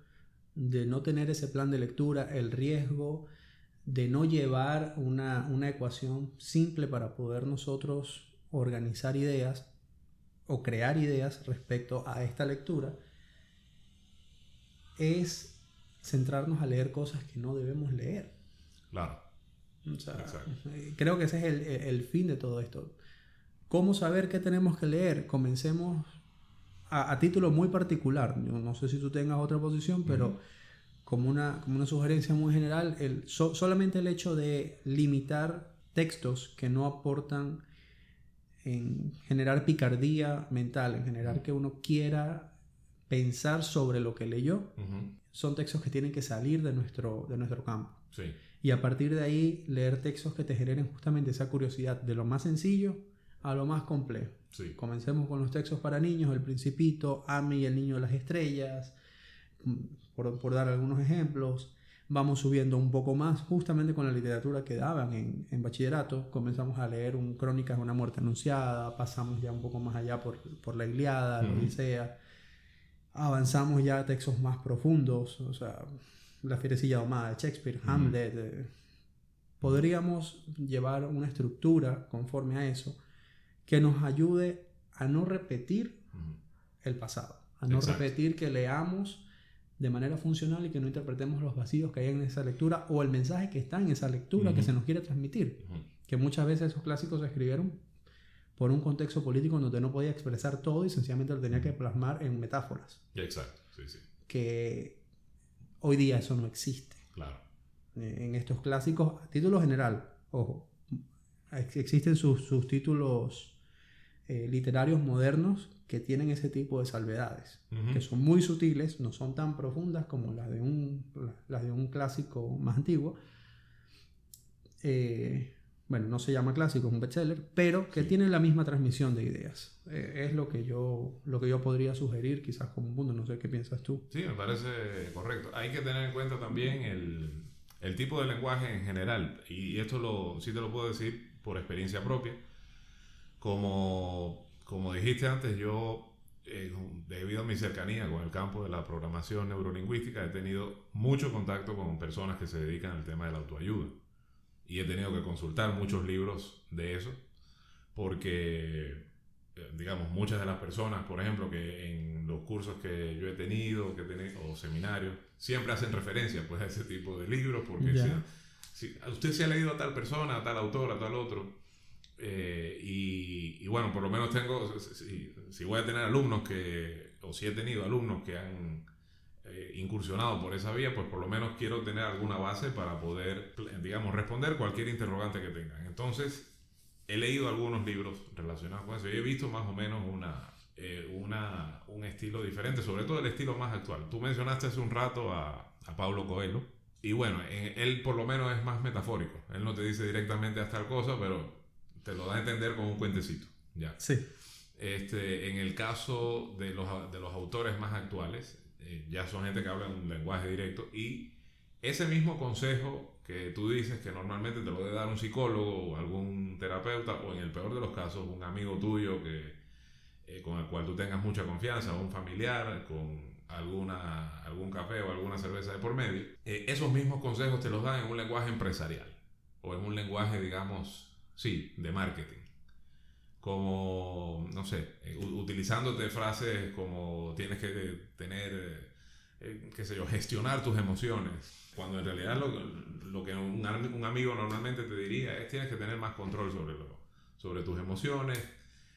de no tener ese plan de lectura, el riesgo de no llevar una, una ecuación simple para poder nosotros organizar ideas o crear ideas respecto a esta lectura, es centrarnos a leer cosas que no debemos leer. Claro. Eh, creo que ese es el, el, fin de todo esto. ¿Cómo saber qué tenemos que leer? Comencemos a, a título muy particular. Yo no sé si tú tengas otra posición, pero como, una, como una sugerencia muy general, el, solamente el hecho de limitar textos que no aportan en generar picardía mental, en generar que uno quiera pensar sobre lo que leyó, son textos que tienen que salir de nuestro, de nuestro campo. Y a partir de ahí, leer textos que te generen justamente esa curiosidad de lo más sencillo a lo más complejo. Comencemos con los textos para niños, El Principito, Ame y el Niño de las Estrellas, mm, por, dar algunos ejemplos. Vamos subiendo un poco más, justamente con la literatura que daban en, en bachillerato. Comenzamos a leer un Crónicas de una muerte anunciada, pasamos ya un poco más allá por, por la Iliada, la Odisea avanzamos ya a textos más profundos, o sea, La fierecilla domada de Shakespeare, Hamlet. Eh, podríamos llevar una estructura conforme a eso que nos ayude a no repetir el pasado, a no repetir que leamos de manera funcional y que no interpretemos los vacíos que hay en esa lectura o el mensaje que está en esa lectura que se nos quiere transmitir. Que muchas veces esos clásicos se escribieron por un contexto político donde no podía expresar todo y sencillamente lo tenía que plasmar en metáforas. Exacto, sí, sí. Que hoy día eso no existe. Claro. Eh, en estos clásicos, a título general, ojo, existen sus, títulos eh, literarios modernos que tienen ese tipo de salvedades, que son muy sutiles, no son tan profundas como las de un, las de un clásico más antiguo. Eh, bueno, no se llama clásico, es un bestseller, pero que tiene la misma transmisión de ideas. Eh, es lo que, yo, lo que yo podría sugerir, quizás como un mundo, no sé qué piensas tú. Sí, me parece correcto. Hay que tener en cuenta también el, el tipo de lenguaje en general, y esto lo, sí te lo puedo decir por experiencia propia. Como, como dijiste antes, yo eh, debido a mi cercanía con el campo de la programación neurolingüística, he tenido mucho contacto con personas que se dedican al tema de la autoayuda. Y he tenido que consultar muchos libros de eso, porque, eh, digamos, muchas de las personas, por ejemplo, que en los cursos que yo he tenido que o seminarios, siempre hacen referencia pues, a ese tipo de libros, porque si, usted se ha leído a tal persona, a tal autor, a tal otro, eh, y, bueno, por lo menos tengo, si, voy a tener alumnos que, o si he tenido alumnos que han eh, incursionado por esa vía, pues por lo menos quiero tener alguna base para poder, digamos, responder cualquier interrogante que tengan. Entonces, he leído algunos libros relacionados con eso y he visto más o menos una, eh, una, un estilo diferente, sobre todo el estilo más actual. Tú mencionaste hace un rato a, a Pablo Coelho. Y bueno, él por lo menos es más metafórico. Él no te dice directamente hasta tal cosa, pero te lo da a entender con un cuentecito. ¿ya? Sí. Este, en el caso de los, de los autores más actuales, eh, ya son gente que habla un lenguaje directo y ese mismo consejo que tú dices que normalmente te lo debe dar un psicólogo o algún terapeuta o en el peor de los casos un amigo tuyo que, eh, con el cual tú tengas mucha confianza o un familiar con alguna, algún café o alguna cerveza de por medio, eh, esos mismos consejos te los dan en un lenguaje empresarial o en un lenguaje, digamos, Sí, de marketing. Como, no sé, eh, utilizándote frases como tienes que tener, eh, eh, qué sé yo, gestionar tus emociones. Cuando en realidad lo, lo que un, un, amigo normalmente te diría es tienes que tener más control sobre, lo, sobre tus emociones.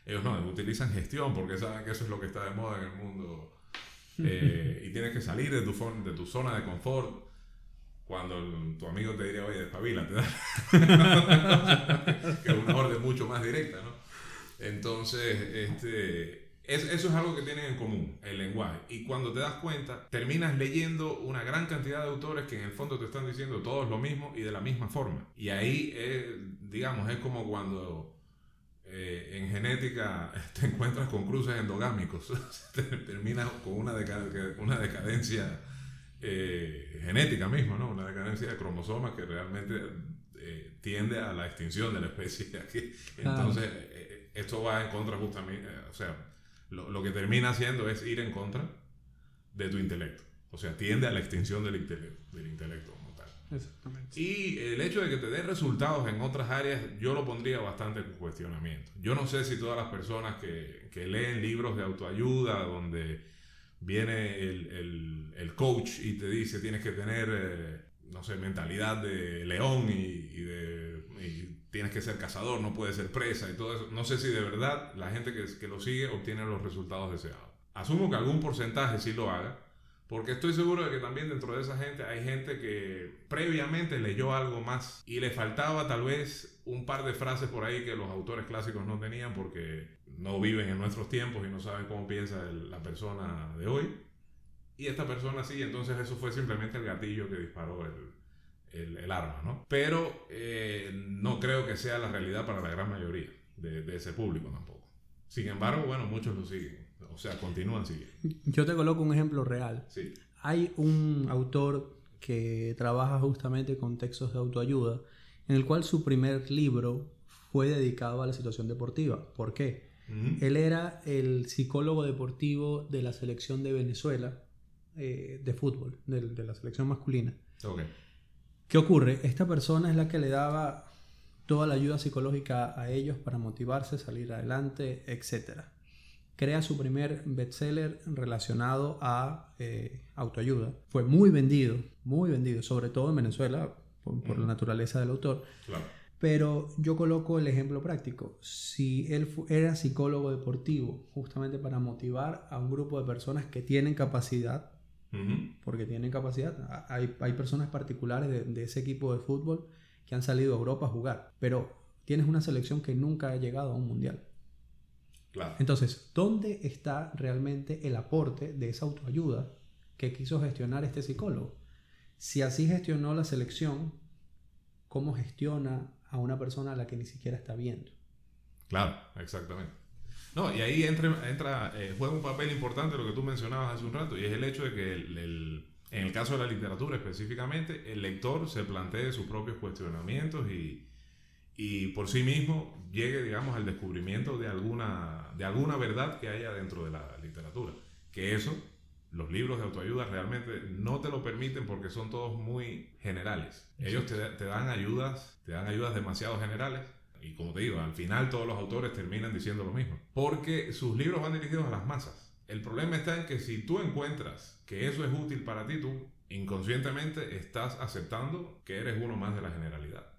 Ellos no, utilizan gestión porque saben que eso es lo que está de moda en el mundo. y tienes que salir de tu, de tu zona de confort cuando tu amigo te diría, oye, despabilate, que es una orden mucho más directa, ¿no? Entonces, este, eso es algo que tienen en común, el lenguaje. Y cuando te das cuenta, terminas leyendo una gran cantidad de autores que en el fondo te están diciendo todos lo mismo y de la misma forma. Y ahí, digamos, es como cuando eh, en genética te encuentras con cruces endogámicos. terminas con una, una decadencia eh, genética misma, ¿no? Una decadencia de cromosomas que realmente eh, tiende a la extinción de la especie aquí. Entonces, eh, esto va en contra justamente, o sea, lo, que termina haciendo es ir en contra de tu intelecto. O sea, tiende a la extinción del intelecto, del intelecto como tal. Exactamente. Y el hecho de que te dé resultados en otras áreas, yo lo pondría bastante en cuestionamiento. Yo no sé si todas las personas que, que leen libros de autoayuda, donde viene el, el, coach y te dice tienes que tener, eh, no sé, mentalidad de león y, de, tienes que ser cazador, no puedes ser presa y todo eso. No sé si de verdad la gente que, que lo sigue obtiene los resultados deseados. Asumo que algún porcentaje sí lo haga, porque estoy seguro de que también dentro de esa gente hay gente que previamente leyó algo más y le faltaba tal vez un par de frases por ahí que los autores clásicos no tenían porque no viven en nuestros tiempos y no saben cómo piensa la persona de hoy. Y esta persona sí, entonces eso fue simplemente el gatillo que disparó el, el, arma, ¿no? Pero eh, no creo que sea la realidad para la gran mayoría de, de ese público tampoco. Sin embargo, bueno, muchos lo siguen. O sea, continúan siguiendo. Yo te coloco un ejemplo real. Sí. Hay un autor que trabaja justamente con textos de autoayuda, en el cual su primer libro fue dedicado a la situación deportiva. ¿Por qué? Él era el psicólogo deportivo de la selección de Venezuela eh, de fútbol, de, la selección masculina. Okay. ¿Qué ocurre? Esta persona es la que le daba toda la ayuda psicológica a ellos para motivarse, salir adelante, etc. Crea su primer bestseller relacionado a eh, autoayuda. Fue muy vendido, muy vendido, sobre todo en Venezuela, por, la naturaleza del autor. Claro. Pero yo coloco el ejemplo práctico. Si él era psicólogo deportivo, justamente para motivar a un grupo de personas que tienen capacidad, porque tienen capacidad, hay, hay personas particulares de, de, ese equipo de fútbol que han salido a Europa a jugar, pero tienes una selección que nunca ha llegado a un mundial. Claro. Entonces, ¿dónde está realmente el aporte de esa autoayuda que quiso gestionar este psicólogo? Si así gestionó la selección, ¿cómo gestiona a una persona a la que ni siquiera está viendo. Claro, exactamente. No, y ahí entra, entra eh, juega un papel importante lo que tú mencionabas hace un rato, y es el hecho de que el, en el caso de la literatura específicamente, el lector se plantee sus propios cuestionamientos y, y por sí mismo llegue, digamos, al descubrimiento de alguna, de alguna verdad que haya dentro de la literatura. Que eso, los libros de autoayuda realmente no te lo permiten porque son todos muy generales. Ellos te, te dan ayudas, te dan ayudas demasiado generales y como te digo, al final todos los autores terminan diciendo lo mismo. Porque sus libros van dirigidos a las masas. El problema está en que si tú encuentras que eso es útil para ti, tú inconscientemente estás aceptando que eres uno más de la generalidad.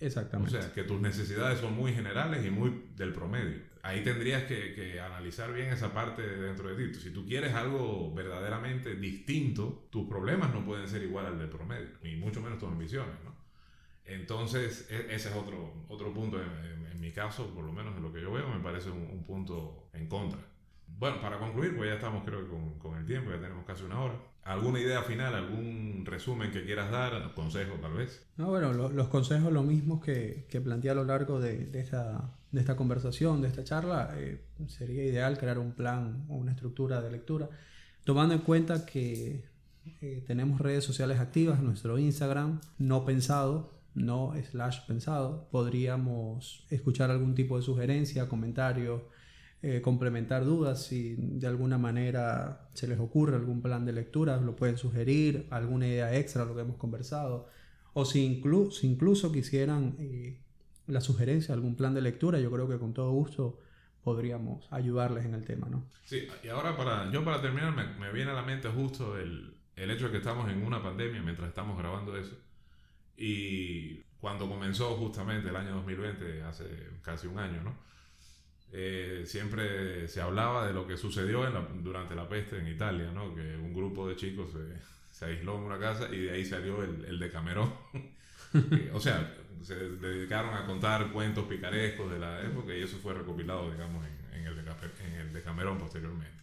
Exactamente. O sea, que tus necesidades son muy generales y muy del promedio. Ahí tendrías que, que, analizar bien esa parte dentro de ti. Si tú quieres algo verdaderamente distinto, tus problemas no pueden ser igual al del promedio, ni mucho menos tus ambiciones, ¿no? Entonces, e, ese es otro, otro punto, en, mi caso, por lo menos de lo que yo veo, me parece un, punto en contra. Bueno, para concluir, pues ya estamos creo que con, con, el tiempo, ya tenemos casi una hora. ¿Alguna idea final, algún resumen que quieras dar, consejo tal vez? No, bueno, los consejos los mismos que, que planteé a lo largo de, de, esta, de esta conversación, de esta charla, eh, sería ideal crear un plan o una estructura de lectura, tomando en cuenta que eh, tenemos redes sociales activas, nuestro Instagram, no pensado, no slash pensado, podríamos escuchar algún tipo de sugerencia, comentario, eh, complementar dudas, si de alguna manera se les ocurre algún plan de lectura, lo pueden sugerir, alguna idea extra, lo que hemos conversado, o si, incluso quisieran eh, la sugerencia, algún plan de lectura, yo creo que con todo gusto podríamos ayudarles en el tema, ¿no? Sí, y ahora para, yo para terminar me, me viene a la mente justo el, el hecho de que estamos en una pandemia mientras estamos grabando eso. Y cuando comenzó justamente el año 2020, hace casi un año, ¿no? Eh, siempre se hablaba de lo que sucedió durante la peste en Italia, ¿no? Que un grupo de chicos se, aisló en una casa y de ahí salió el, el Decamerón. o sea, se dedicaron a contar cuentos picarescos de la época y eso fue recopilado, digamos, en, en el, en el Decamerón posteriormente.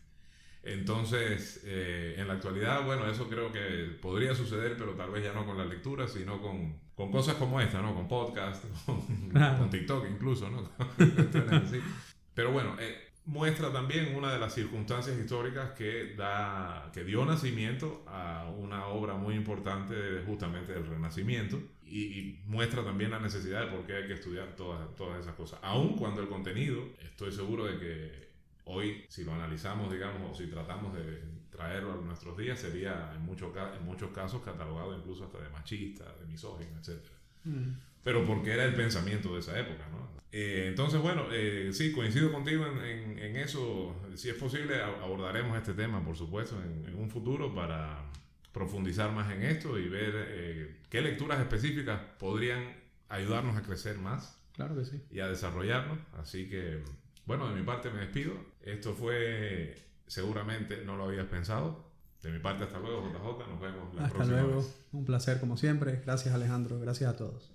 Entonces, eh, en la actualidad, bueno, eso creo que podría suceder, pero tal vez ya no con la lectura, sino con, con cosas como esta, ¿no? Con podcast, con, TikTok incluso, ¿no? pero bueno, eh, muestra también una de las circunstancias históricas que, da, que dio nacimiento a una obra muy importante justamente del Renacimiento y, muestra también la necesidad de por qué hay que estudiar todas, todas esas cosas. Aun cuando el contenido, estoy seguro de que Hoy, si lo analizamos, digamos, o si tratamos de traerlo a nuestros días, sería en, muchos en muchos casos catalogado incluso hasta de machista, de misógino, etc. Mm. Pero porque era el pensamiento de esa época, ¿no? Eh, entonces, bueno, eh, sí, coincido contigo en, en, eso. Si es posible, abordaremos este tema, por supuesto, en, un futuro para profundizar más en esto y ver eh, qué lecturas específicas podrían ayudarnos a crecer más. Claro que sí. Y a desarrollarnos. Así que bueno, de mi parte me despido. Esto fue, seguramente no lo habías pensado. De mi parte, hasta luego, JJ. Nos vemos la hasta próxima. Hasta luego. Un placer, como siempre. Gracias, Alejandro. Gracias a todos.